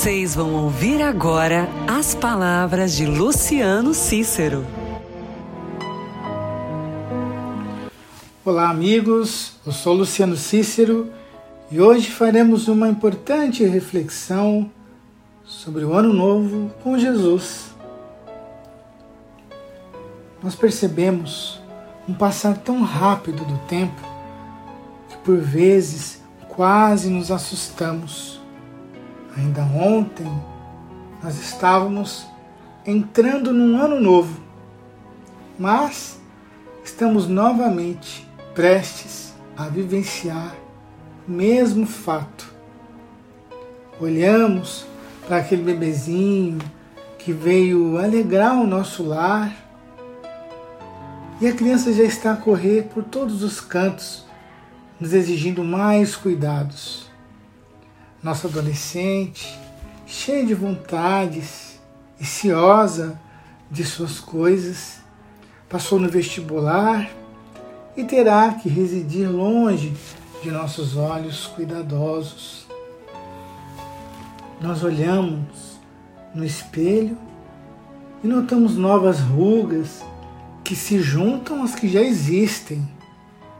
Vocês vão ouvir agora as palavras de Luciano Cícero. Olá, amigos. Eu sou Luciano Cícero e hoje faremos uma importante reflexão sobre o Ano Novo com Jesus. Nós percebemos um passar tão rápido do tempo que por vezes quase nos assustamos. Ainda ontem nós estávamos entrando num ano novo, mas estamos novamente prestes a vivenciar o mesmo fato. Olhamos para aquele bebezinho que veio alegrar o nosso lar e a criança já está a correr por todos os cantos, nos exigindo mais cuidados. Nossa adolescente, cheia de vontades ciosa de suas coisas, passou no vestibular e terá que residir longe de nossos olhos cuidadosos. Nós olhamos no espelho e notamos novas rugas que se juntam às que já existem,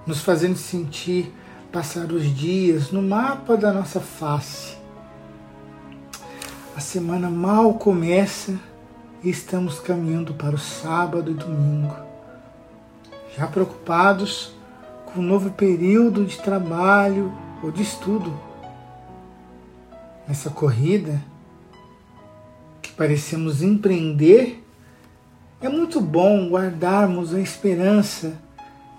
nos fazendo sentir passar os dias no mapa da nossa face. A semana mal começa e estamos caminhando para o sábado e domingo. Já preocupados com o novo período de trabalho ou de estudo. Nessa corrida que parecemos empreender, é muito bom guardarmos a esperança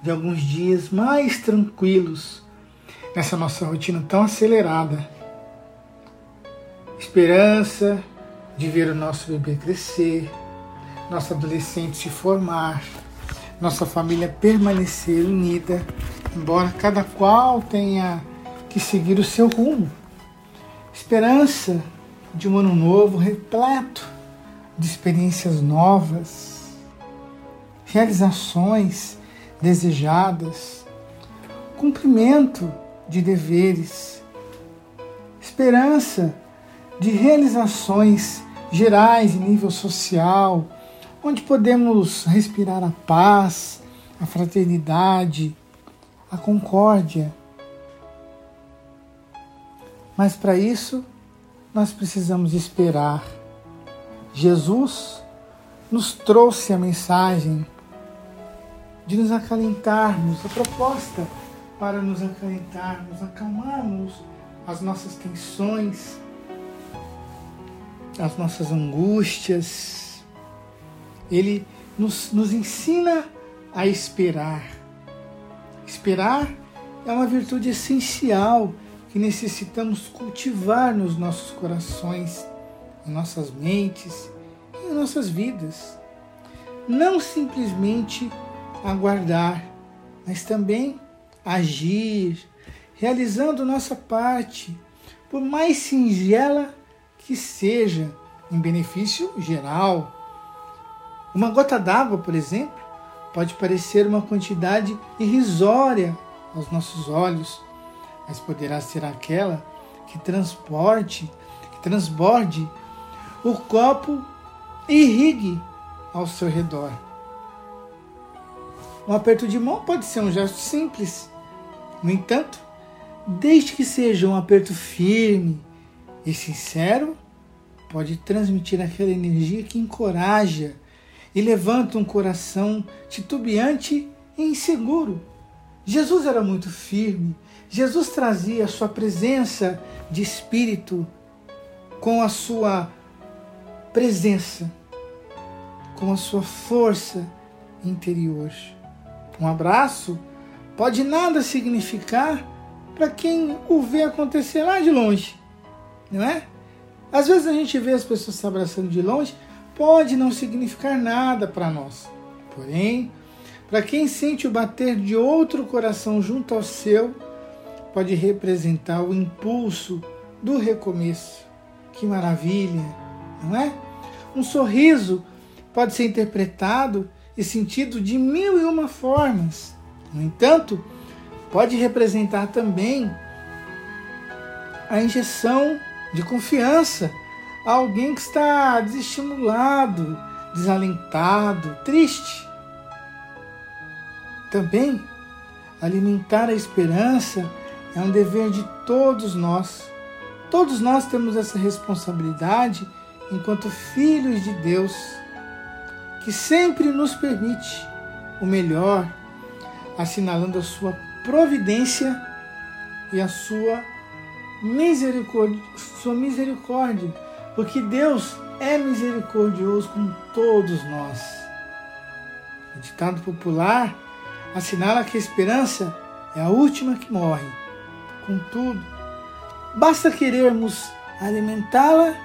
de alguns dias mais tranquilos nessa nossa rotina tão acelerada. Esperança de ver o nosso bebê crescer, nosso adolescente se formar, nossa família permanecer unida, embora cada qual tenha que seguir o seu rumo. Esperança de um ano novo repleto de experiências novas, realizações desejadas, cumprimento de deveres, esperança de realizações gerais em nível social, onde podemos respirar a paz, a fraternidade, a concórdia. Mas para isso, nós precisamos esperar. Jesus nos trouxe a mensagem de nos acalentarmos, a proposta para nos acalentarmos, acalmarmos as nossas tensões. as nossas angústias. Ele nos, nos ensina a esperar. Esperar é uma virtude essencial que necessitamos cultivar nos nossos corações, em nossas mentes em nossas vidas. Não simplesmente aguardar, mas também agir, realizando nossa parte, por mais singela que seja, em benefício geral. Uma gota d'água, por exemplo, pode parecer uma quantidade irrisória aos nossos olhos, mas poderá ser aquela que transporte, que transborde o copo e irrigue ao seu redor. Um aperto de mão pode ser um gesto simples. No entanto, desde que seja um aperto firme e sincero, pode transmitir aquela energia que encoraja e levanta um coração titubeante e inseguro. Jesus era muito firme. Jesus trazia a sua presença de espírito com a sua presença, com a sua força interior. Um abraço pode nada significar para quem o vê acontecer lá de longe, não é? Às vezes a gente vê as pessoas se abraçando de longe, pode não significar nada para nós. Porém, para quem sente o bater de outro coração junto ao seu, pode representar o impulso do recomeço. Que maravilha, não é? Um sorriso pode ser interpretado e sentido de mil e uma formas. No entanto, pode representar também a injeção de confiança a alguém que está desestimulado, desalentado, triste. Também, alimentar a esperança é um dever de todos nós. Todos nós temos essa responsabilidade enquanto filhos de Deus, que sempre nos permite o melhor, assinalando a sua providência e a sua misericórdia, sua misericórdia, porque Deus é misericordioso com todos nós. O ditado popular assinala que a esperança é a última que morre. Contudo, basta querermos alimentá-la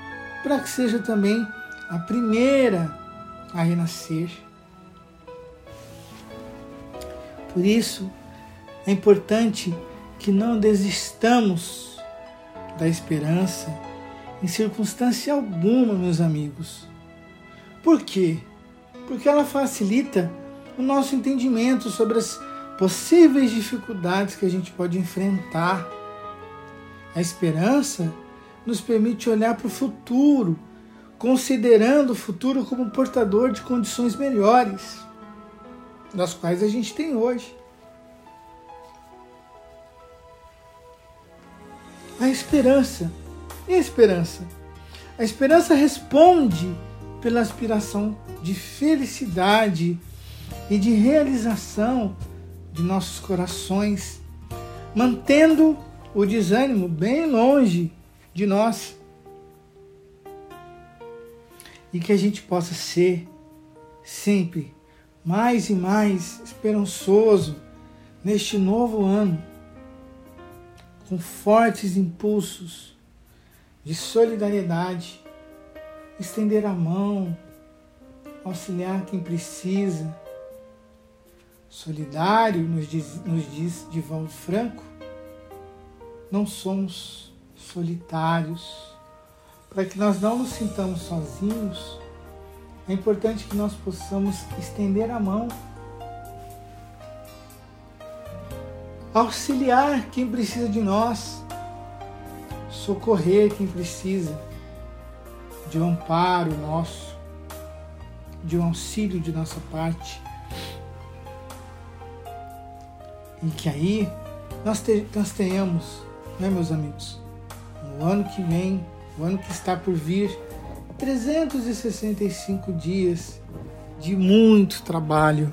para que seja também a primeira a renascer. Por isso, é importante que não desistamos da esperança em circunstância alguma, meus amigos. Por quê? Porque ela facilita o nosso entendimento sobre as possíveis dificuldades que a gente pode enfrentar. A esperança nos permite olhar para o futuro, considerando o futuro como portador de condições melhores, das quais a gente tem hoje. A esperança. E a esperança? A esperança responde pela aspiração de felicidade e de realização de nossos corações, mantendo o desânimo bem longe de nós. E que a gente possa ser sempre mais e mais esperançoso neste novo ano, com fortes impulsos de solidariedade, estender a mão, auxiliar quem precisa. Solidário, nos diz, nos diz Divaldo Franco, não somos solitários. Para que nós não nos sintamos sozinhos, é importante que nós possamos estender a mão, auxiliar quem precisa de nós socorrer quem precisa de um amparo nosso, de um auxílio de nossa parte. E que aí nós, te, nós tenhamos, né, meus amigos, no ano que vem, o ano que está por vir, 365 dias de muito trabalho,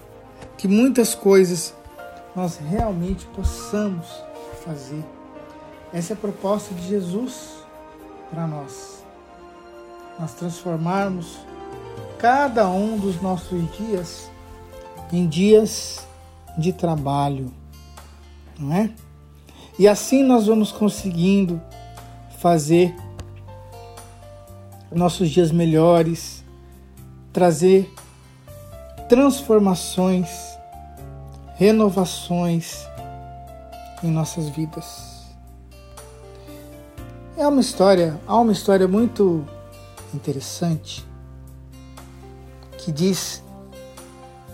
que muitas coisas nós realmente possamos fazer essa é a proposta de Jesus para nós. nós transformarmos cada um dos nossos dias em dias de trabalho, não é? E assim nós vamos conseguindo fazer nossos dias melhores, trazer transformações, renovações em nossas vidas. É uma história, há uma história muito interessante que diz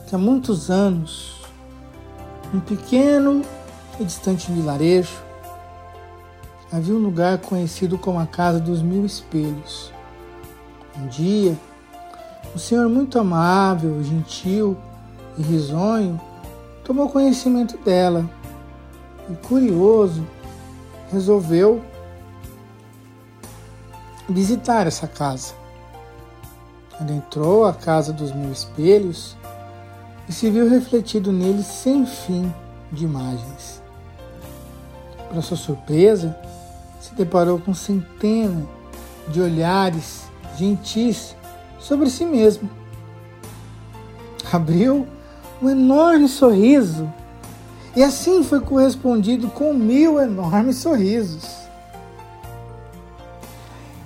que há muitos anos, um pequeno e distante vilarejo, havia um lugar conhecido como a Casa dos Mil Espelhos. Um dia, um senhor muito amável, gentil e risonho tomou conhecimento dela e, curioso, resolveu visitar essa casa. Entrou à casa dos mil espelhos e se viu refletido nele sem fim de imagens. Para sua surpresa, se deparou com centenas de olhares gentis sobre si mesmo. Abriu um enorme sorriso e assim foi correspondido com mil enormes sorrisos.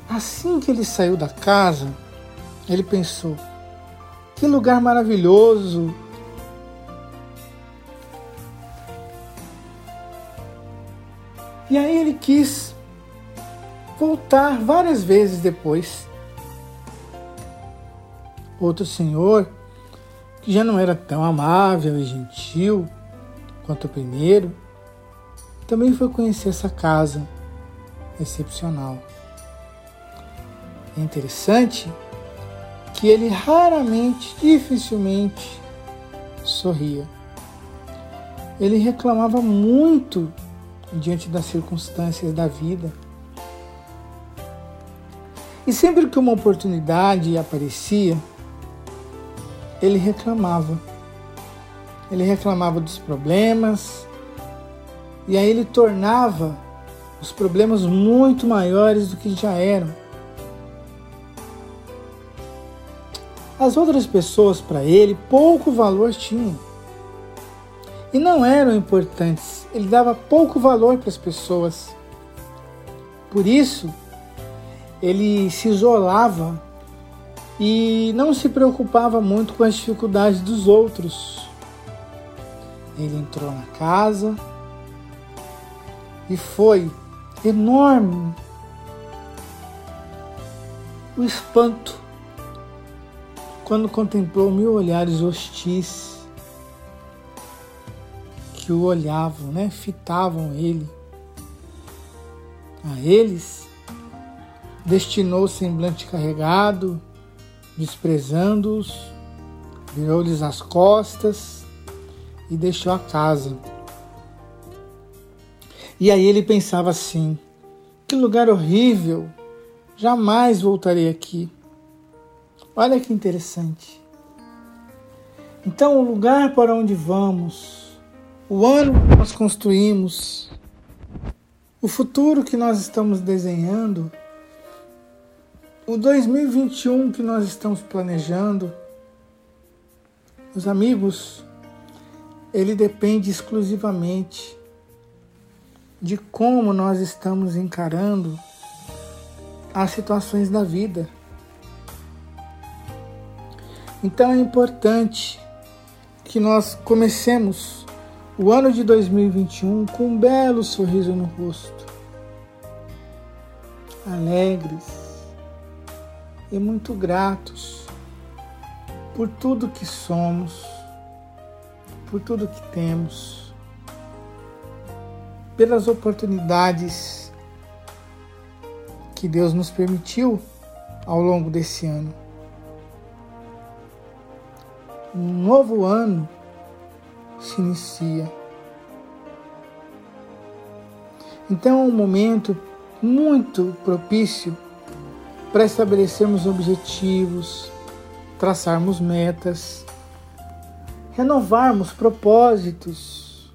Assim que ele saiu da casa, ele pensou: que lugar maravilhoso! E aí ele quis voltar várias vezes depois. Outro senhor, que já não era tão amável e gentil quanto o primeiro, também foi conhecer essa casa excepcional. É interessante que ele raramente, dificilmente sorria. Ele reclamava muito diante das circunstâncias da vida. E sempre que uma oportunidade aparecia, ele reclamava. Ele reclamava dos problemas, e aí ele tornava os problemas muito maiores do que já eram. As outras pessoas para ele pouco valor tinham. E não eram importantes, ele dava pouco valor para as pessoas. Por isso, ele se isolava e não se preocupava muito com as dificuldades dos outros. Ele entrou na casa e foi enorme o espanto quando contemplou mil olhares hostis que o olhavam, né, fitavam ele. A eles destinou semblante carregado, desprezando-os, virou-lhes as costas e deixou a casa. E aí ele pensava assim: que lugar horrível, jamais voltarei aqui. Olha que interessante. Então, o lugar para onde vamos, o ano que nós construímos, o futuro que nós estamos desenhando, o 2021 que nós estamos planejando, os amigos, ele depende exclusivamente de como nós estamos encarando as situações da vida. Então é importante que nós comecemos o ano de 2021 com um belo sorriso no rosto, alegres e muito gratos por tudo que somos, por tudo que temos, pelas oportunidades que Deus nos permitiu ao longo desse ano um novo ano se inicia. Então é um momento muito propício para estabelecermos objetivos, traçarmos metas, renovarmos propósitos.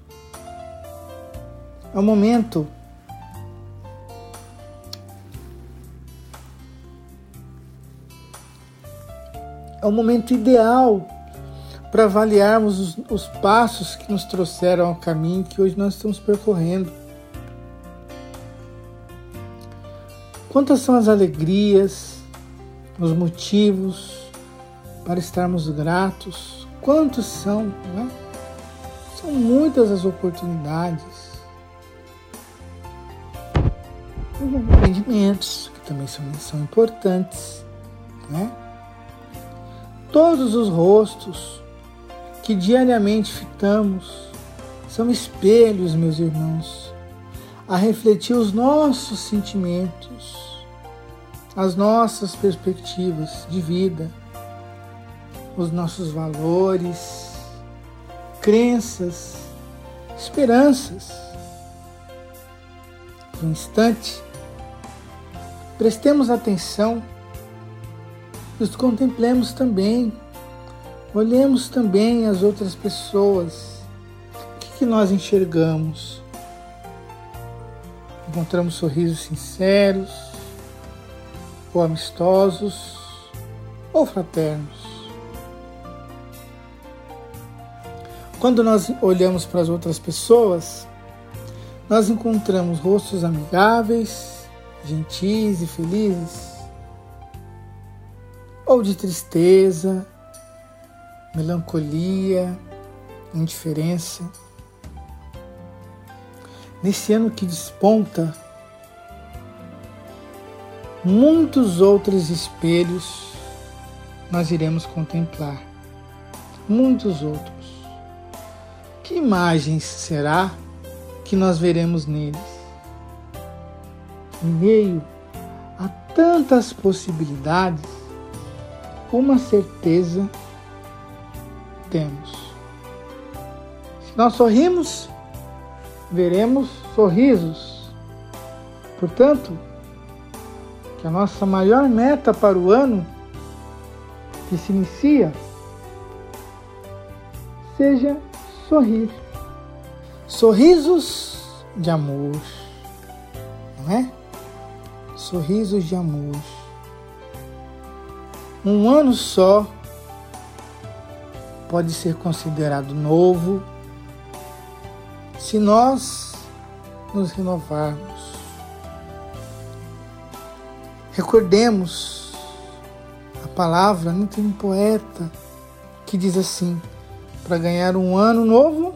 É um momento é o momento ideal para avaliarmos os, os passos que nos trouxeram ao caminho que hoje nós estamos percorrendo. Quantas são as alegrias, os motivos para estarmos gratos? Quantos são? Não é? São muitas as oportunidades. Os arrependimentos, que também são, são importantes. Né? Todos os rostos que diariamente fitamos são espelhos, meus irmãos, a refletir os nossos sentimentos, as nossas perspectivas de vida, os nossos valores, crenças, esperanças. Por um instante, prestemos atenção, nos contemplemos também, olhemos também as outras pessoas. O que, que nós enxergamos? Encontramos sorrisos sinceros, ou amistosos, ou fraternos. Quando nós olhamos para as outras pessoas, nós encontramos rostos amigáveis, gentis e felizes, ou de tristeza, melancolia, indiferença. Nesse ano que desponta, muitos outros espelhos nós iremos contemplar. Muitos outros. Que imagens será que nós veremos neles? Em meio a tantas possibilidades, uma certeza temos. Se nós sorrimos, veremos sorrisos. Portanto, que a nossa maior meta para o ano que se inicia seja sorrir. Sorrisos de amor, não é? Sorrisos de amor. Um ano só pode ser considerado novo se nós nos renovarmos. Recordemos a palavra, não tem um poeta que diz assim: para ganhar um ano novo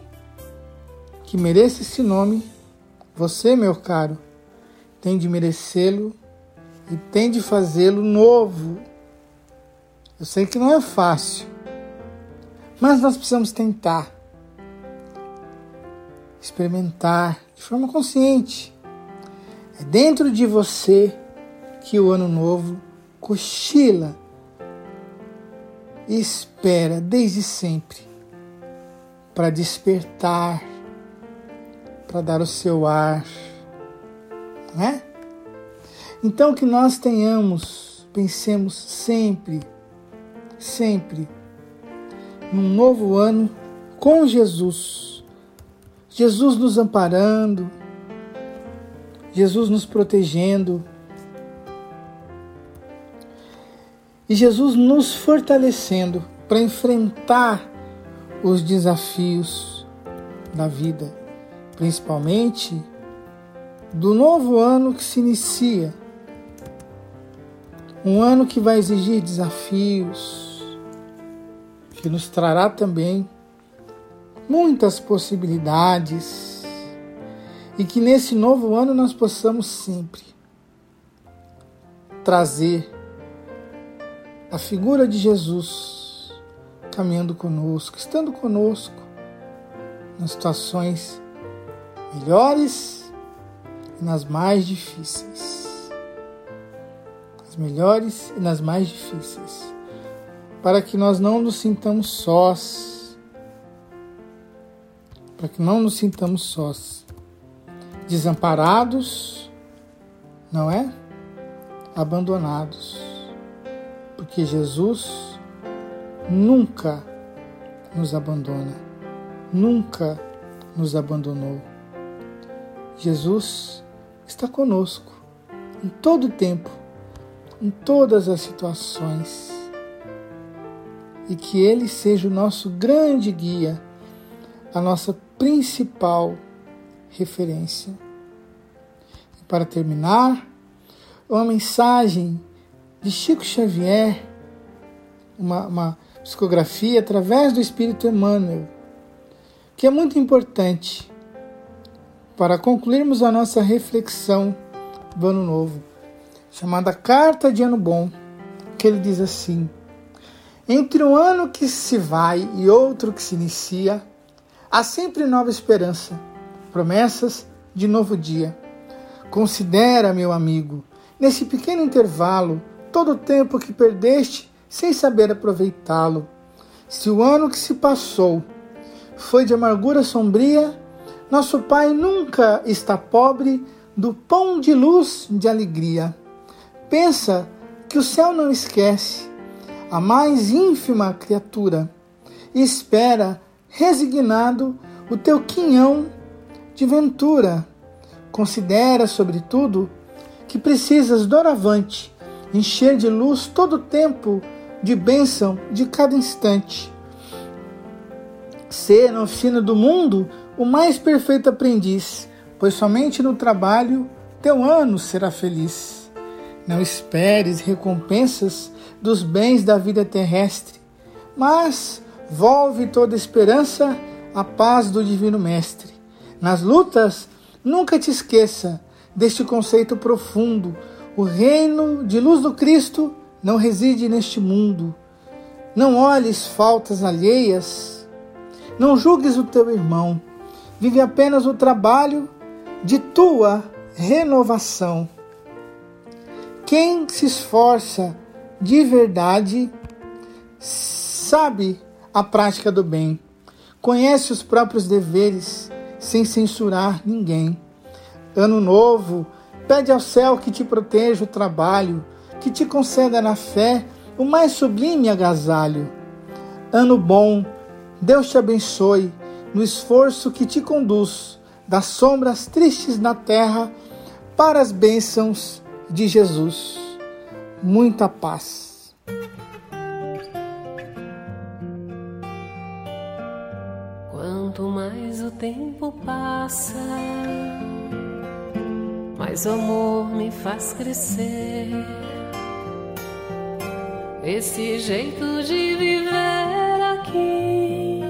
que mereça esse nome, você, meu caro, tem de merecê-lo e tem de fazê-lo novo. Eu sei que não é fácil, mas nós precisamos tentar experimentar de forma consciente. É dentro de você que o ano novo cochila e espera desde sempre para despertar, para dar o seu ar, né? Então que nós tenhamos, pensemos sempre, sempre num novo ano com Jesus. Jesus nos amparando, Jesus nos protegendo, e Jesus nos fortalecendo para enfrentar os desafios da vida, principalmente do novo ano que se inicia. Um ano que vai exigir desafios, que nos trará também muitas possibilidades, e que nesse novo ano nós possamos sempre trazer a figura de Jesus caminhando conosco, estando conosco nas situações melhores e nas mais difíceis. As melhores e nas mais difíceis. Para que nós não nos sintamos sós. Para que não nos sintamos sós. Desamparados, não é? Abandonados porque Jesus nunca nos abandona, nunca nos abandonou. Jesus está conosco em todo o tempo, em todas as situações. e que Ele seja o nosso grande guia, a nossa principal referência. E para terminar, uma mensagem de Chico Xavier, uma, uma psicografia através do Espírito Emmanuel, que é muito importante para concluirmos a nossa reflexão do Ano Novo, chamada Carta de Ano Bom, que ele diz assim: Entre um ano que se vai e outro que se inicia, há sempre nova esperança, promessas de novo dia. Considera, meu amigo, nesse pequeno intervalo, todo o tempo que perdeste sem saber aproveitá-lo. Se o ano que se passou foi de amargura sombria, nosso Pai nunca está pobre do pão de luz de alegria. Pensa que o céu não esquece a mais ínfima criatura e espera, resignado, o teu quinhão de ventura. Considera, sobretudo, que precisas doravante encher de luz todo o tempo, de bênção de cada instante. Ser na oficina do mundo o mais perfeito aprendiz, pois somente no trabalho teu ano será feliz. Não esperes recompensas dos bens da vida terrestre, mas volve toda esperança à paz do Divino Mestre. Nas lutas, nunca te esqueça deste conceito profundo. O reino de luz do Cristo não reside neste mundo. Não olhes faltas alheias. Não julgues o teu irmão. Vive apenas o trabalho de tua renovação. Quem se esforça de verdade sabe a prática do bem, conhece os próprios deveres sem censurar ninguém. Ano novo, pede ao céu que te proteja o trabalho, que te conceda na fé o mais sublime agasalho. Ano bom, Deus te abençoe no esforço que te conduz das sombras tristes na terra para as bênçãos de Jesus. Muita paz. Passa, mais o amor me faz crescer. Esse jeito de viver aqui,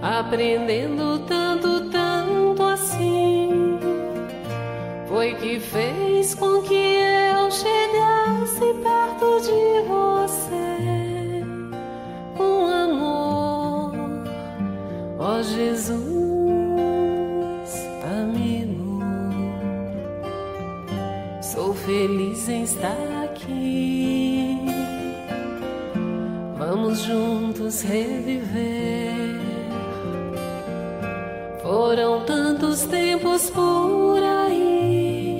aprendendo tanto, tanto assim, foi que fez juntos reviver. Foram tantos tempos por aí,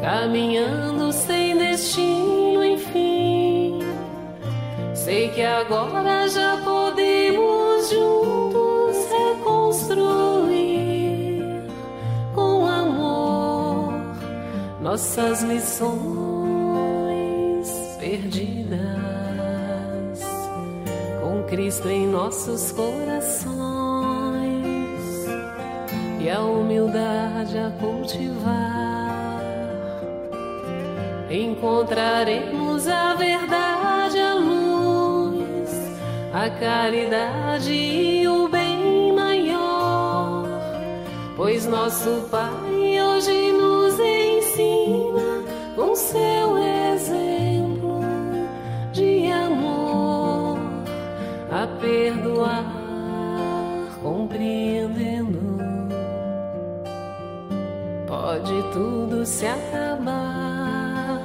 caminhando sem destino, enfim. Sei que agora já podemos juntos reconstruir com amor nossas missões Cristo em nossos corações e a humildade a cultivar. Encontraremos a verdade, a luz, a caridade e o bem maior, pois nosso Pai a perdoar, compreendendo. Pode tudo se acabar,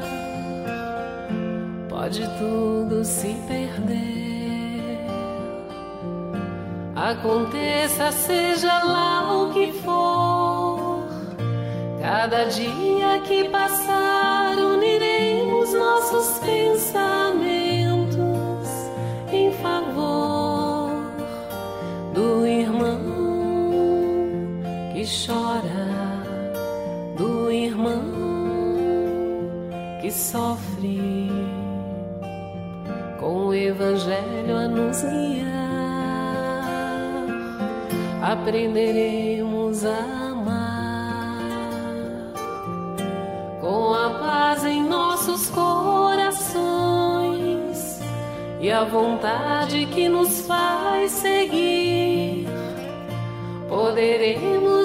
pode tudo se perder. Aconteça, seja lá o que for, cada dia que passar, uniremos nossos pensamentos nos. Aprenderemos a amar com a paz em nossos corações e a vontade que nos faz seguir. Poderemos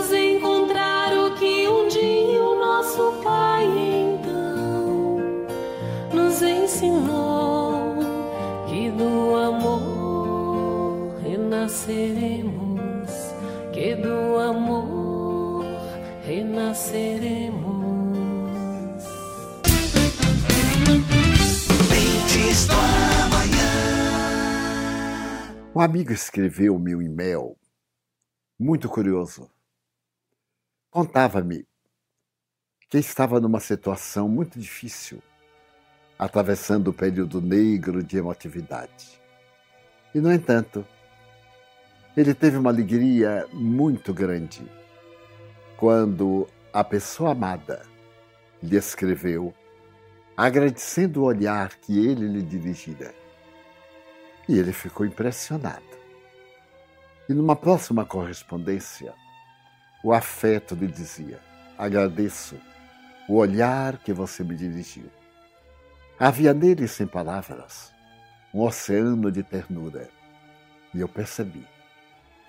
amanhã. Um amigo escreveu meu e-mail muito curioso. Contava-me que estava numa situação muito difícil, atravessando o período negro de emotividade. E, no entanto, ele teve uma alegria muito grande quando a pessoa amada lhe escreveu, agradecendo o olhar que ele lhe dirigira. E ele ficou impressionado. E numa próxima correspondência, o afeto lhe dizia: Agradeço o olhar que você me dirigiu. Havia nele, sem palavras, um oceano de ternura. E eu percebi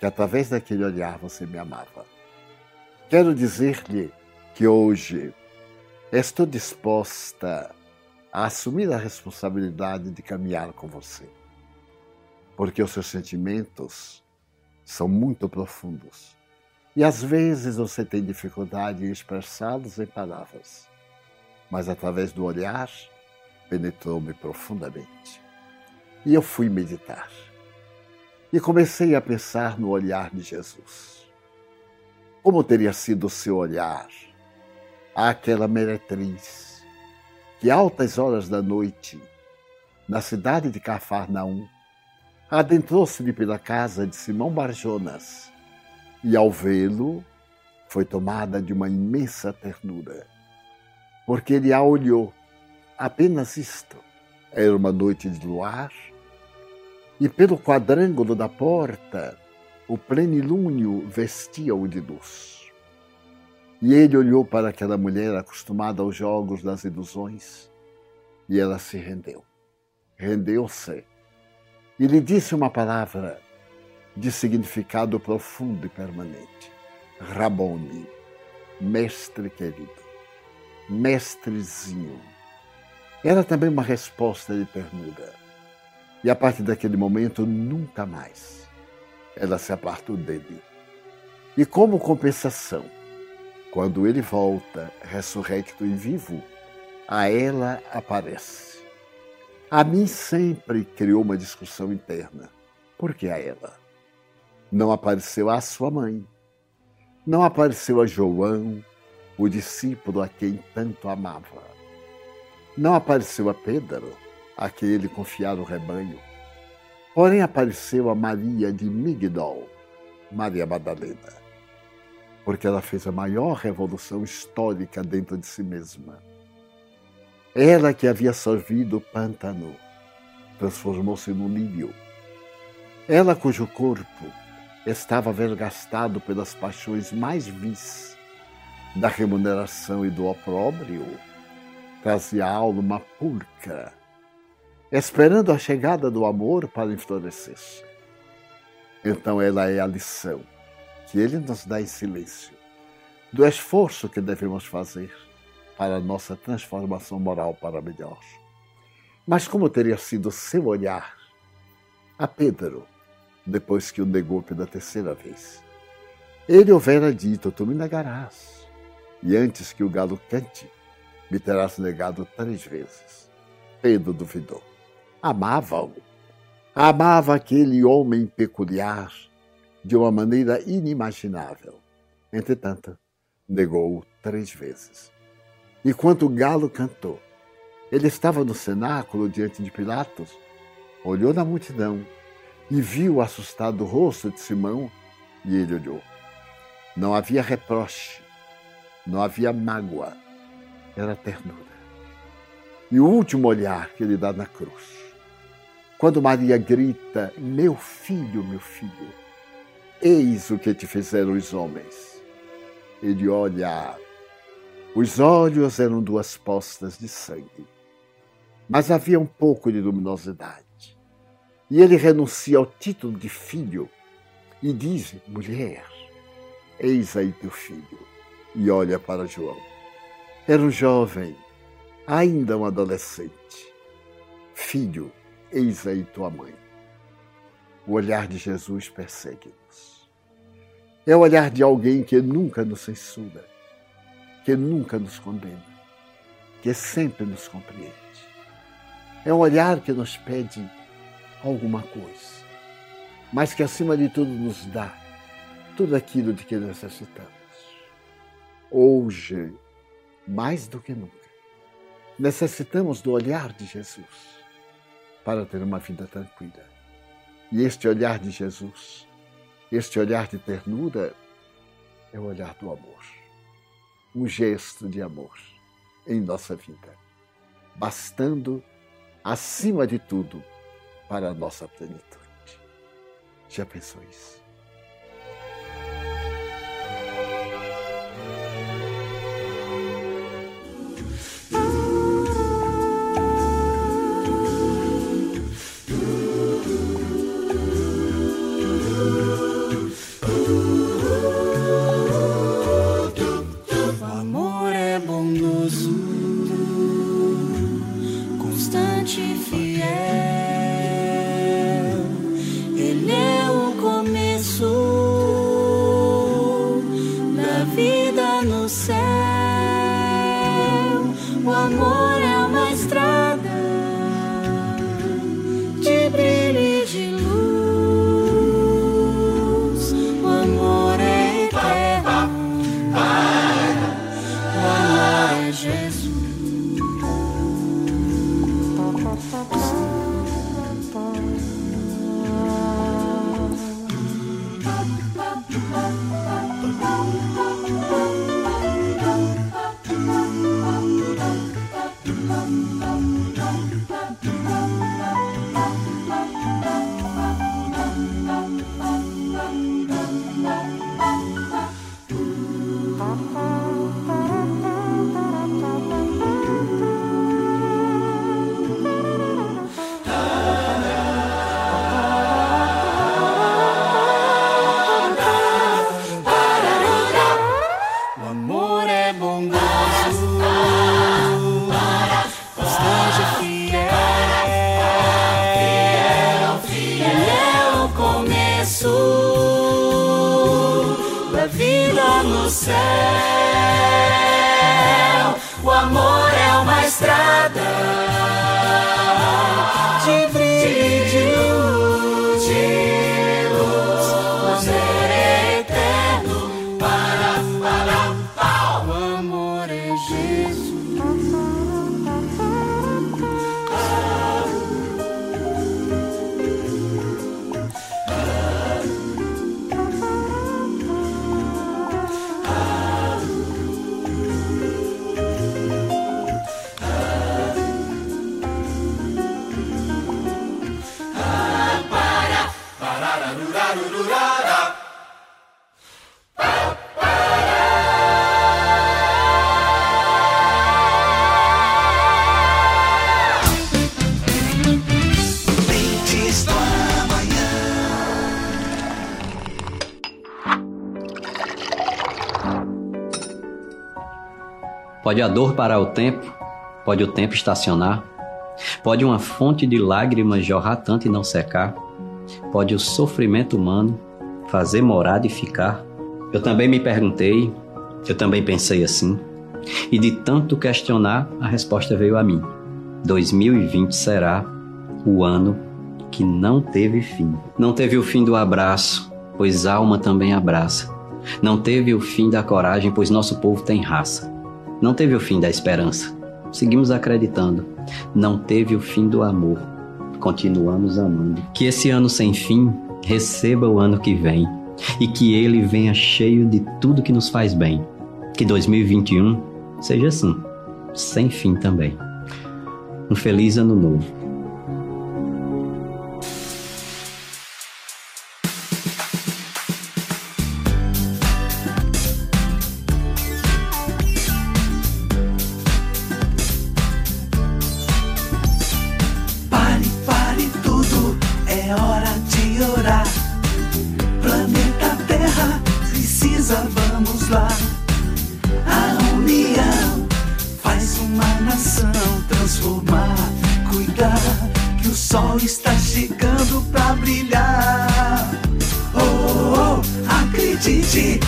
que através daquele olhar você me amava. Quero dizer-lhe que hoje estou disposta a assumir a responsabilidade de caminhar com você, porque os seus sentimentos são muito profundos. E às vezes você tem dificuldade em expressá-los em palavras, mas através do olhar penetrou-me profundamente. E eu fui meditar. E comecei a pensar no olhar de Jesus. Como teria sido o seu olhar àquela meretriz que, altas horas da noite, na cidade de Cafarnaum, adentrou-se-lhe pela casa de Simão Barjonas e, ao vê-lo, foi tomada de uma imensa ternura, porque ele a olhou, apenas isto. Era uma noite de luar, e pelo quadrângulo da porta o plenilúnio vestia-o de luz. E ele olhou para aquela mulher acostumada aos jogos das ilusões, e ela se rendeu. Rendeu-se e lhe disse uma palavra de significado profundo e permanente: Rabone, mestre querido, mestrezinho. Era também uma resposta de ternura. E a partir daquele momento, nunca mais ela se apartou dele. E como compensação, quando ele volta, ressurrecto e vivo, a ela aparece a mim sempre criou uma discussão interna. Por que a ela? Não apareceu a sua mãe. Não apareceu a João, o discípulo a quem tanto amava. Não apareceu a Pedro, a quem ele confiara o rebanho. Porém apareceu a Maria de Migdol, Maria Madalena, porque ela fez a maior revolução histórica dentro de si mesma ela que havia sorvido o pântano transformou-se no lírio. Ela cujo corpo estava vergastado pelas paixões mais vis da remuneração e do opróbrio, trazia a alma pulcra, esperando a chegada do amor para enfraquecer-se. Então ela é a lição que ele nos dá em silêncio, do esforço que devemos fazer para a nossa transformação moral para melhor. Mas como teria sido seu olhar a Pedro, depois que o negou pela terceira vez? Ele houvera dito: Tu me negarás, e antes que o galo cante, me terás negado três vezes. Pedro duvidou. Amava-o. Amava aquele homem peculiar de uma maneira inimaginável. Entretanto, negou-o três vezes. Enquanto o galo cantou, ele estava no cenáculo diante de Pilatos, olhou na multidão e viu o assustado rosto de Simão, e ele olhou. Não havia reproche, não havia mágoa, era ternura. E o último olhar que ele dá na cruz Quando Maria grita: Meu filho, meu filho, eis o que te fizeram os homens. Ele olha. Os olhos eram duas postas de sangue, mas havia um pouco de luminosidade. E ele renuncia ao título de filho e diz: Mulher, eis aí teu filho. E olha para João. Era um jovem, ainda um adolescente. Filho, eis aí tua mãe. O olhar de Jesus persegue-nos. É o olhar de alguém que nunca nos censura, que nunca nos condena, que sempre nos compreende. É um olhar que nos pede alguma coisa, mas que acima de tudo nos dá tudo aquilo de que necessitamos. Hoje, mais do que nunca, necessitamos do olhar de Jesus para ter uma vida tranquila. E este olhar de Jesus, este olhar de ternura, é o olhar do amor. Um gesto de amor em nossa vida, bastando, acima de tudo, para a nossa plenitude. Já pensou isso? on one. Pode a dor parar o tempo, pode o tempo estacionar, pode uma fonte de lágrimas jorrar tanto e não secar, pode o sofrimento humano fazer morada e ficar. Eu também me perguntei, eu também pensei assim, e de tanto questionar, a resposta veio a mim. 2020 será o ano que não teve fim. Não teve o fim do abraço, pois alma também abraça. Não teve o fim da coragem, pois nosso povo tem raça. Não teve o fim da esperança. Seguimos acreditando. Não teve o fim do amor. Continuamos amando. Que esse ano sem fim receba o ano que vem e que ele venha cheio de tudo que nos faz bem. Que 2021 seja assim, sem fim também. Um feliz ano novo. Acredite,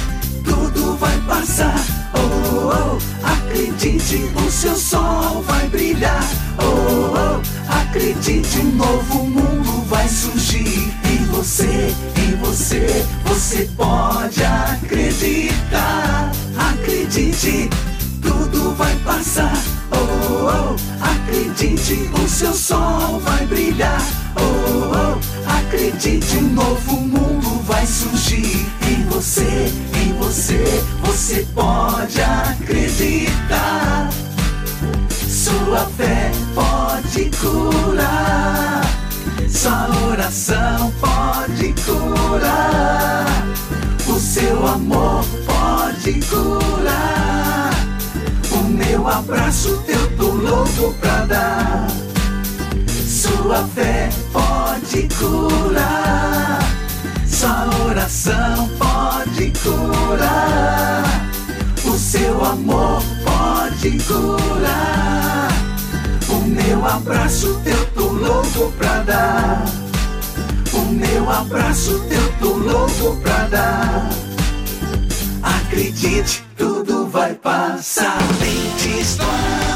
tudo vai passar. Oh, oh, acredite, o seu sol vai brilhar. Oh, oh, acredite, um novo mundo vai surgir em você, em você. Você pode acreditar. Acredite, tudo vai passar. Oh, oh, acredite, o seu sol vai brilhar. Oh, oh, acredite, um novo mundo vai surgir em você, em você. Você pode acreditar. Sua fé pode curar. Sua oração pode curar. O seu amor pode curar. O meu abraço eu tô louco pra dar. Sua fé pode curar. Sua oração pode curar. O seu amor pode curar. O meu abraço eu tô louco pra dar. O meu abraço eu tô louco pra dar. Acredite, tudo vai passar. Lentes do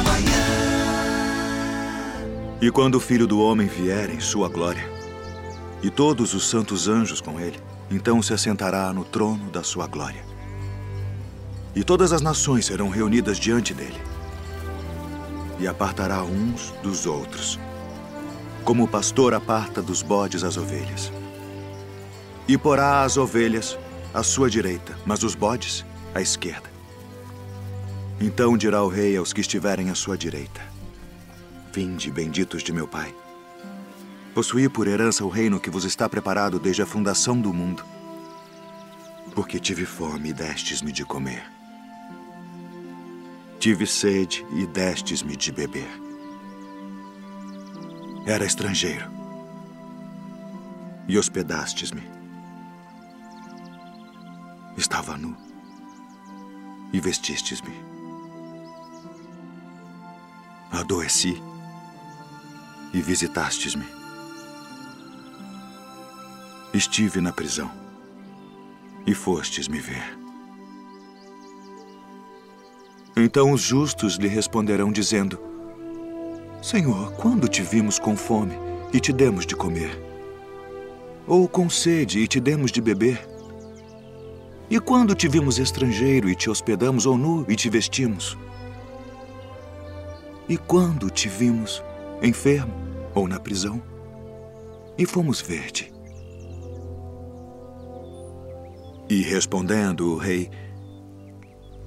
amanhã. E quando o Filho do Homem vier em sua glória, e todos os santos anjos com ele, então se assentará no trono da sua glória. E todas as nações serão reunidas diante dele. E apartará uns dos outros, como o pastor aparta dos bodes as ovelhas. E porá as ovelhas à sua direita, mas os bodes à esquerda. Então dirá o rei aos que estiverem à sua direita: Vinde, benditos de meu Pai. Possuí por herança o reino que vos está preparado desde a fundação do mundo. Porque tive fome e destes-me de comer. Tive sede e destes-me de beber. Era estrangeiro e hospedastes-me. Estava nu e vestistes-me. Adoeci e visitastes-me. Estive na prisão e fostes me ver. Então os justos lhe responderão, dizendo: Senhor, quando te vimos com fome e te demos de comer? Ou com sede e te demos de beber? E quando te vimos estrangeiro e te hospedamos, ou nu e te vestimos? E quando te vimos enfermo ou na prisão e fomos ver-te? E respondendo o rei,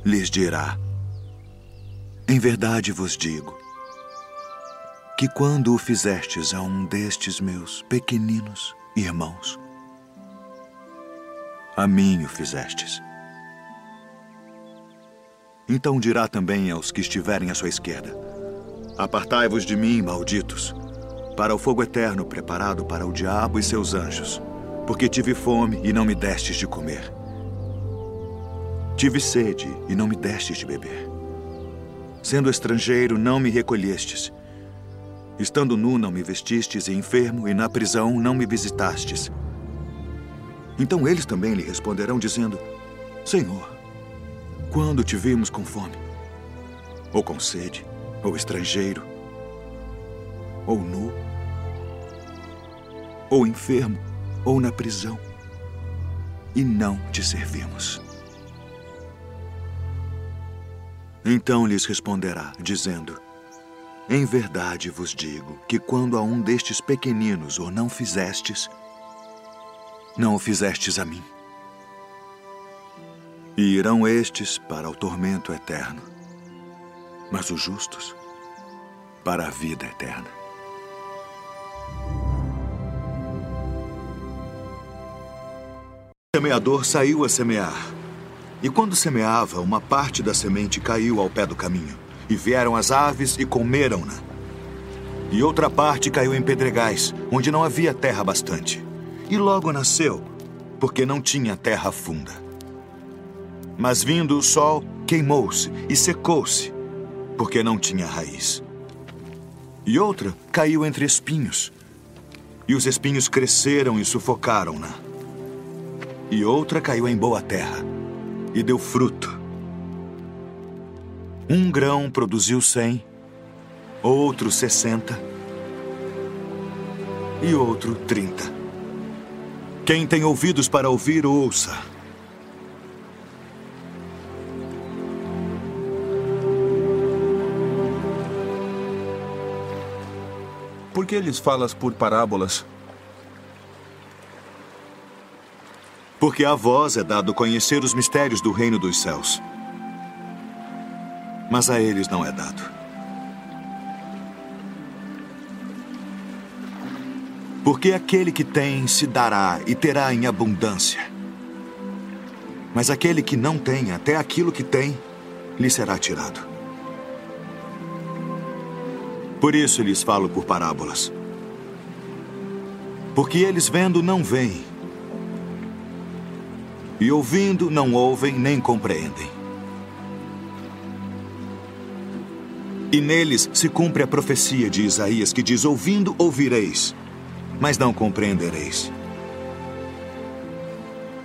lhes dirá: Em verdade vos digo que quando o fizestes a um destes meus pequeninos irmãos, a mim o fizestes. Então dirá também aos que estiverem à sua esquerda: Apartai-vos de mim, malditos, para o fogo eterno preparado para o diabo e seus anjos, porque tive fome e não me destes de comer. Tive sede e não me destes de beber. Sendo estrangeiro, não me recolhestes. Estando nu, não me vestistes, e enfermo, e na prisão, não me visitastes. Então eles também lhe responderão, dizendo: Senhor, quando te vimos com fome, ou com sede, ou estrangeiro, ou nu, ou enfermo, ou na prisão, e não te servimos? Então lhes responderá, dizendo: Em verdade vos digo que quando a um destes pequeninos o não fizestes, não o fizestes a mim. E irão estes para o tormento eterno, mas os justos para a vida eterna. O semeador saiu a semear. E quando semeava, uma parte da semente caiu ao pé do caminho, e vieram as aves e comeram-na. E outra parte caiu em pedregais, onde não havia terra bastante. E logo nasceu, porque não tinha terra funda. Mas vindo o sol, queimou-se e secou-se, porque não tinha raiz. E outra caiu entre espinhos, e os espinhos cresceram e sufocaram-na. E outra caiu em boa terra, e deu fruto. Um grão produziu cem, outro sessenta, e outro trinta. Quem tem ouvidos para ouvir, ouça. Por que lhes falas por parábolas? Porque a vós é dado conhecer os mistérios do reino dos céus. Mas a eles não é dado. Porque aquele que tem se dará e terá em abundância. Mas aquele que não tem, até aquilo que tem, lhe será tirado. Por isso lhes falo por parábolas. Porque eles vendo não veem, e ouvindo não ouvem nem compreendem. E neles se cumpre a profecia de Isaías que diz: Ouvindo ouvireis, mas não compreendereis.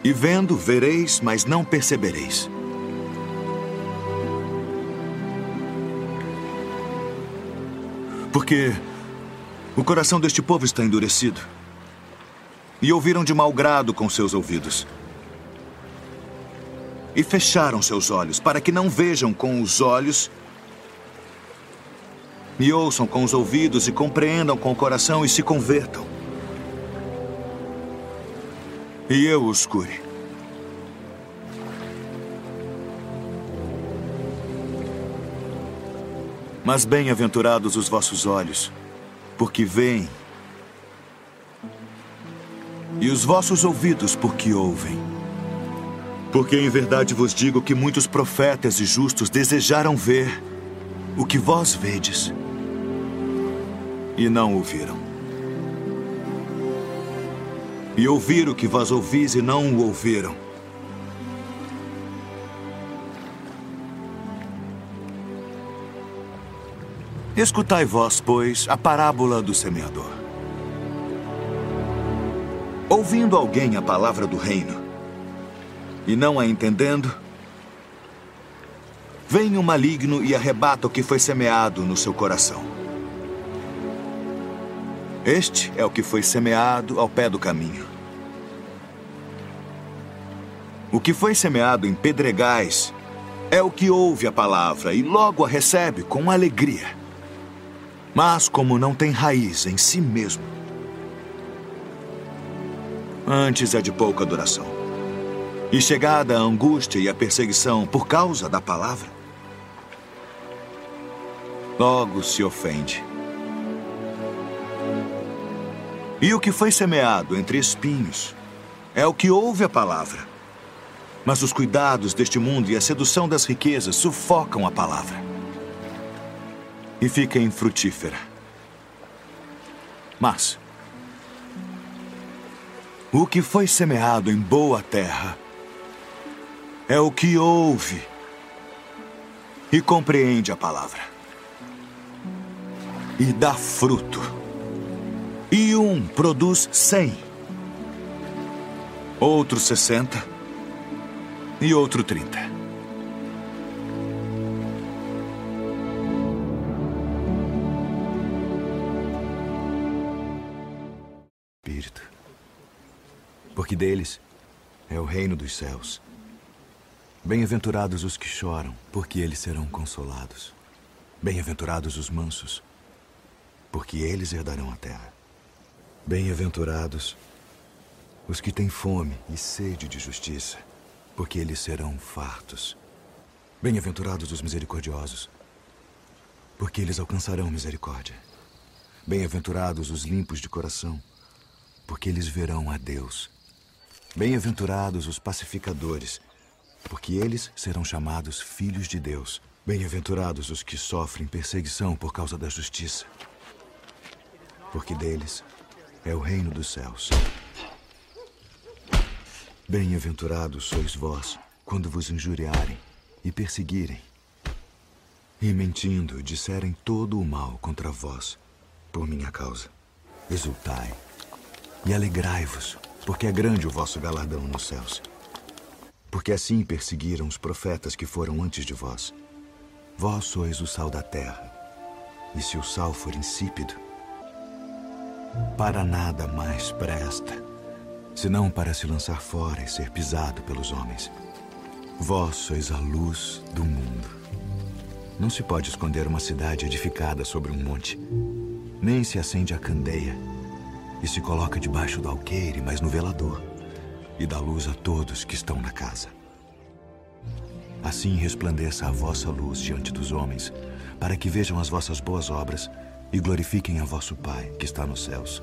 E vendo vereis, mas não percebereis. Porque o coração deste povo está endurecido. E ouviram de mau grado com seus ouvidos. E fecharam seus olhos, para que não vejam com os olhos, e ouçam com os ouvidos, e compreendam com o coração, e se convertam. E eu os cure. Mas bem-aventurados os vossos olhos, porque veem, e os vossos ouvidos, porque ouvem. Porque em verdade vos digo que muitos profetas e justos desejaram ver o que vós vedes, e não ouviram. E ouvir o que vós ouvis e não o ouviram. Escutai vós, pois, a parábola do semeador. Ouvindo alguém a palavra do reino e não a entendendo, vem o maligno e arrebata o que foi semeado no seu coração. Este é o que foi semeado ao pé do caminho. O que foi semeado em pedregais é o que ouve a palavra e logo a recebe com alegria. Mas como não tem raiz em si mesmo, antes é de pouca duração. E chegada a angústia e a perseguição por causa da palavra, logo se ofende. E o que foi semeado entre espinhos é o que ouve a palavra. Mas os cuidados deste mundo e a sedução das riquezas sufocam a palavra e fica infrutífera. Mas o que foi semeado em boa terra é o que ouve e compreende a palavra e dá fruto. E um produz cem, outro sessenta e outro trinta. Espírito, porque deles é o reino dos céus. Bem-aventurados os que choram, porque eles serão consolados. Bem-aventurados os mansos, porque eles herdarão a terra. Bem-aventurados os que têm fome e sede de justiça, porque eles serão fartos. Bem-aventurados os misericordiosos, porque eles alcançarão misericórdia. Bem-aventurados os limpos de coração, porque eles verão a Deus. Bem-aventurados os pacificadores, porque eles serão chamados filhos de Deus. Bem-aventurados os que sofrem perseguição por causa da justiça, porque deles é o reino dos céus. Bem-aventurados sois vós quando vos injuriarem e perseguirem, E mentindo, disserem todo o mal contra vós, por minha causa. Exultai e alegrai-vos, porque é grande o vosso galardão nos céus. Porque assim perseguiram os profetas que foram antes de vós. Vós sois o sal da terra. E se o sal for insípido, para nada mais presta, senão para se lançar fora e ser pisado pelos homens. Vós sois a luz do mundo. Não se pode esconder uma cidade edificada sobre um monte, nem se acende a candeia e se coloca debaixo do alqueire, mas no velador, e dá luz a todos que estão na casa. Assim resplandeça a vossa luz diante dos homens, para que vejam as vossas boas obras e glorifiquem a vosso Pai que está nos céus.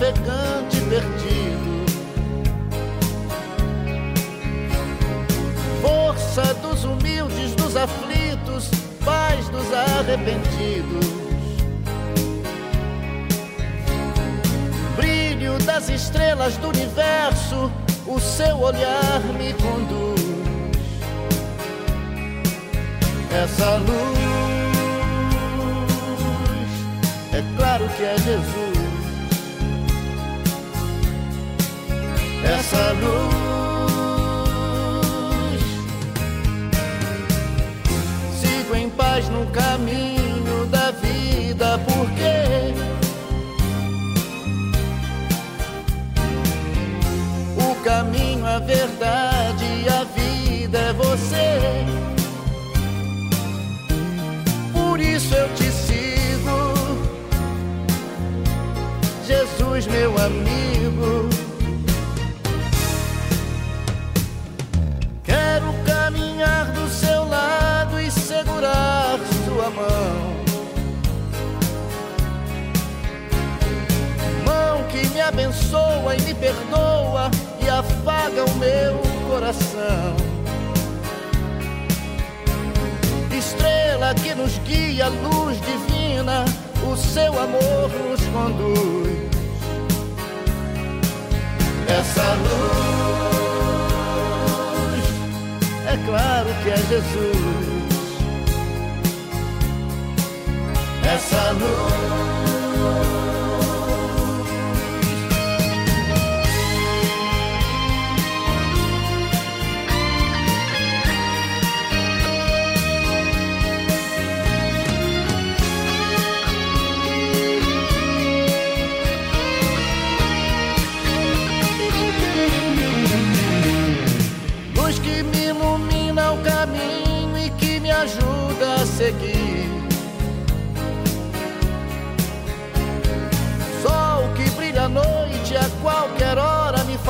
navegante perdido. Força dos humildes, dos aflitos, paz dos arrependidos. brilho das estrelas do universo, o seu olhar me conduz. Essa luz, é claro que é Jesus. Essa luz sigo em paz no caminho da vida, porque O caminho, a verdade e a vida é você. Por isso eu te sigo, Jesus, meu amigo. Abençoa e me perdoa e afaga o meu coração. Estrela que nos guia, luz divina, o seu amor nos conduz. Essa luz, é claro que é Jesus. Essa luz.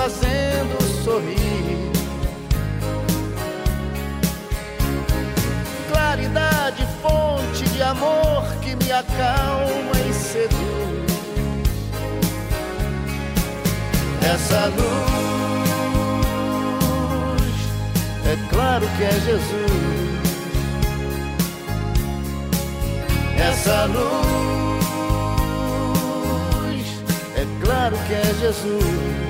Fazendo sorrir. Claridade, fonte de amor que me acalma e seduz. Essa luz é claro que é Jesus. Essa luz, é claro que é Jesus.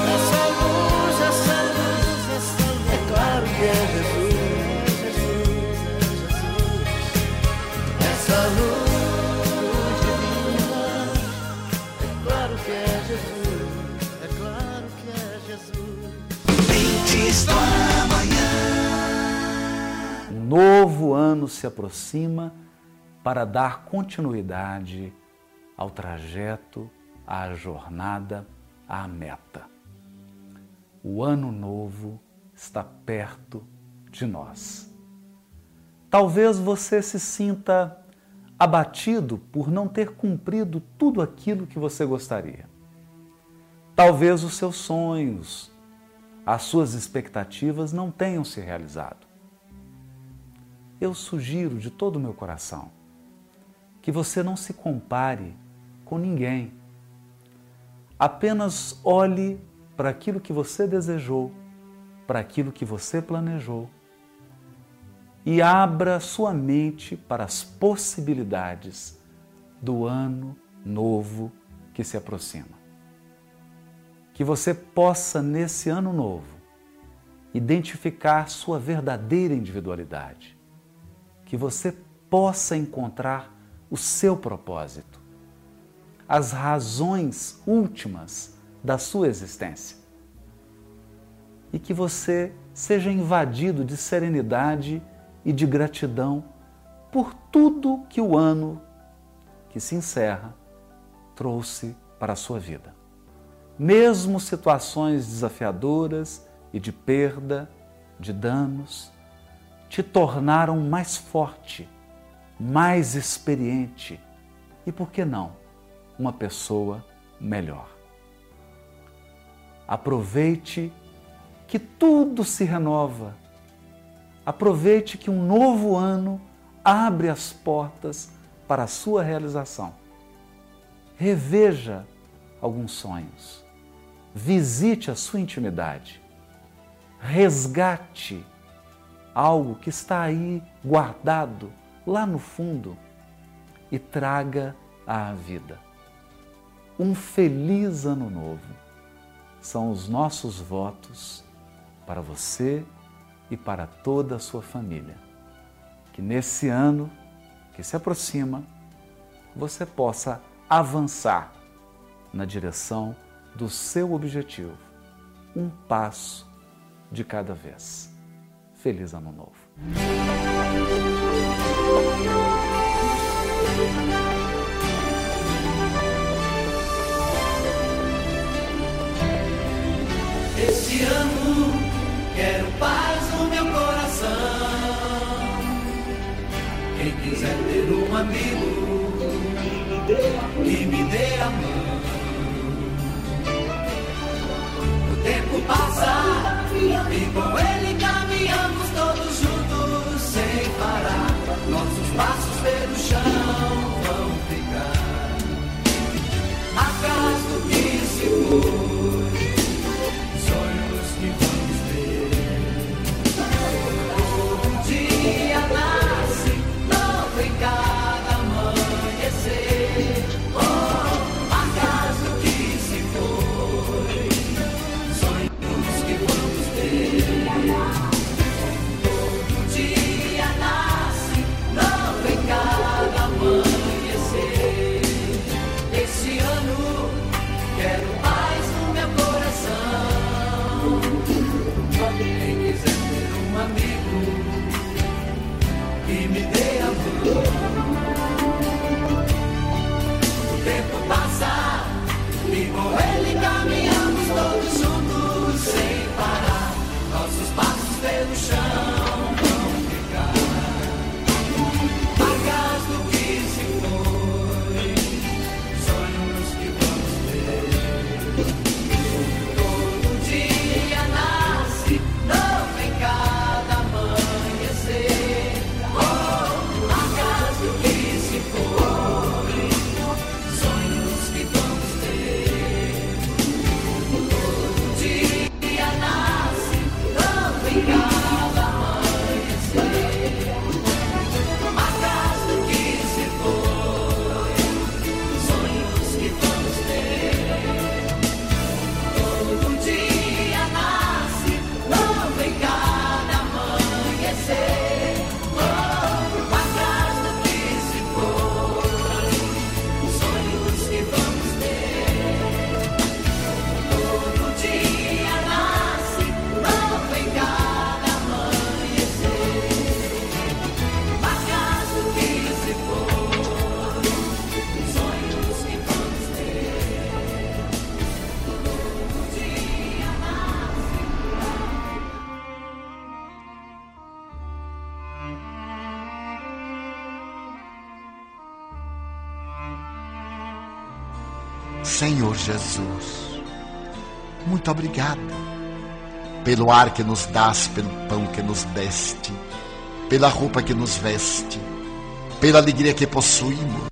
novo ano se aproxima para dar continuidade ao trajeto, à jornada, à meta. O ano novo está perto de nós. Talvez você se sinta abatido por não ter cumprido tudo aquilo que você gostaria. Talvez os seus sonhos, as suas expectativas não tenham se realizado. Eu sugiro de todo o meu coração que você não se compare com ninguém. Apenas olhe para aquilo que você desejou, para aquilo que você planejou e abra sua mente para as possibilidades do ano novo que se aproxima. Que você possa, nesse ano novo, identificar sua verdadeira individualidade. Que você possa encontrar o seu propósito, as razões últimas da sua existência. E que você seja invadido de serenidade e de gratidão por tudo que o ano que se encerra trouxe para a sua vida. Mesmo situações desafiadoras e de perda, de danos, te tornaram mais forte, mais experiente e, por que não, uma pessoa melhor. Aproveite que tudo se renova. Aproveite que um novo ano abre as portas para a sua realização. Reveja alguns sonhos. Visite a sua intimidade. Resgate algo que está aí guardado lá no fundo e traga à vida. Um feliz ano novo são os nossos votos para você e para toda a sua família. Que nesse ano que se aproxima, você possa avançar na direção do seu objetivo, um passo de cada vez. Feliz Ano Novo! Esse ano quero paz no meu coração. Quem quiser ter um amigo que me dê a mão. O tempo passa e com ele Nossos passos pelo chão vão ficar. Atrás do que se Senhor Jesus, muito obrigado pelo ar que nos dás, pelo pão que nos deste, pela roupa que nos veste, pela alegria que possuímos,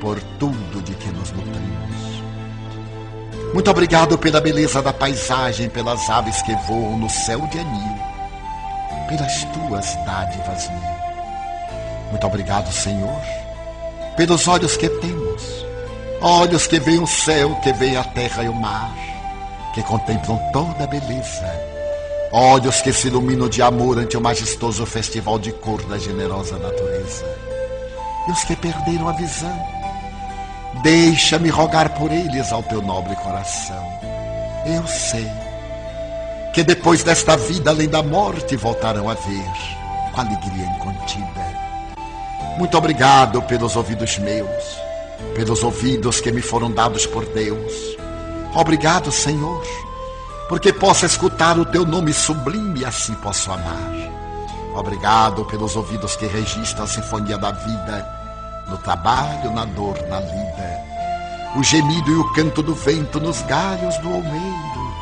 por tudo de que nos nutrimos. Muito obrigado pela beleza da paisagem, pelas aves que voam no céu de anil, pelas tuas dádivas mil. Muito obrigado, Senhor, pelos olhos que temos, olhos que veem o céu, que veem a terra e o mar, que contemplam toda a beleza, olhos que se iluminam de amor ante o majestoso festival de cor da generosa natureza. E os que perderam a visão, deixa-me rogar por eles ao teu nobre coração. Eu sei que depois desta vida, além da morte, voltarão a ver com alegria incontida. Muito obrigado pelos ouvidos meus, pelos ouvidos que me foram dados por Deus. Obrigado, Senhor, porque posso escutar o teu nome sublime e assim posso amar. Obrigado pelos ouvidos que registram a sinfonia da vida, no trabalho, na dor, na lida. O gemido e o canto do vento nos galhos do almeiro,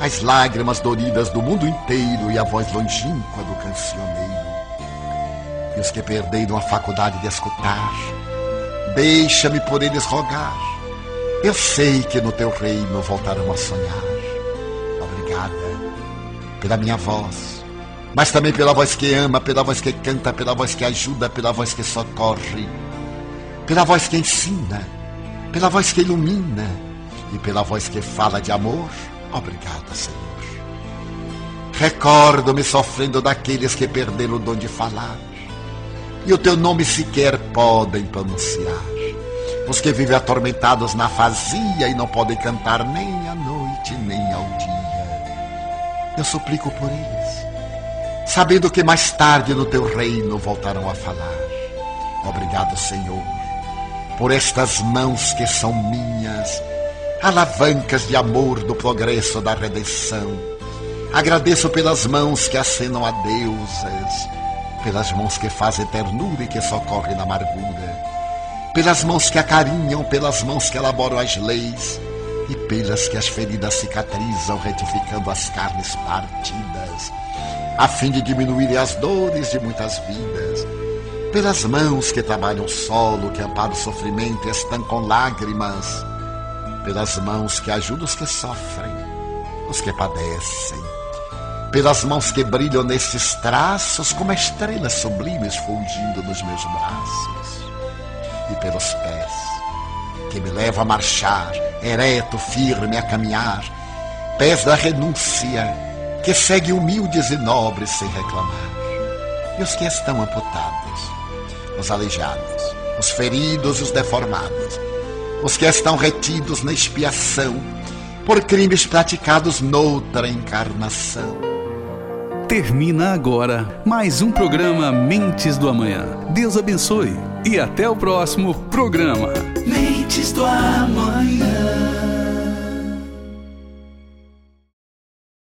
as lágrimas doridas do mundo inteiro e a voz longínqua do cancioneiro. E os que perderam a faculdade de escutar, deixa-me por eles rogar. Eu sei que no teu reino voltarão a sonhar. Obrigada pela minha voz, mas também pela voz que ama, pela voz que canta, pela voz que ajuda, pela voz que socorre, pela voz que ensina, pela voz que ilumina e pela voz que fala de amor. Obrigada, Senhor. Recordo-me sofrendo daqueles que perderam o dom de falar e o teu nome sequer podem pronunciar. Os que vivem atormentados na fazia e não podem cantar nem à noite nem ao dia. Eu suplico por eles, sabendo que mais tarde no teu reino voltarão a falar. Obrigado, Senhor, por estas mãos que são minhas, alavancas de amor do progresso da redenção. Agradeço pelas mãos que acenam a deusas, pelas mãos que fazem ternura e que socorrem na amargura, pelas mãos que acarinham, pelas mãos que elaboram as leis e pelas que as feridas cicatrizam, retificando as carnes partidas, a fim de diminuírem as dores de muitas vidas, pelas mãos que trabalham solo, que amparam o sofrimento e estancam lágrimas, pelas mãos que ajudam os que sofrem, os que padecem, pelas mãos que brilham nestes traços como estrelas sublimes fundindo nos meus braços, e pelos pés que me levam a marchar, ereto, firme a caminhar, pés da renúncia que seguem humildes e nobres sem reclamar, e os que estão amputados, os aleijados, os feridos e os deformados, os que estão retidos na expiação por crimes praticados noutra encarnação. Termina agora mais um programa Mentes do Amanhã. Deus abençoe e até o próximo programa. Mentes do amanhã.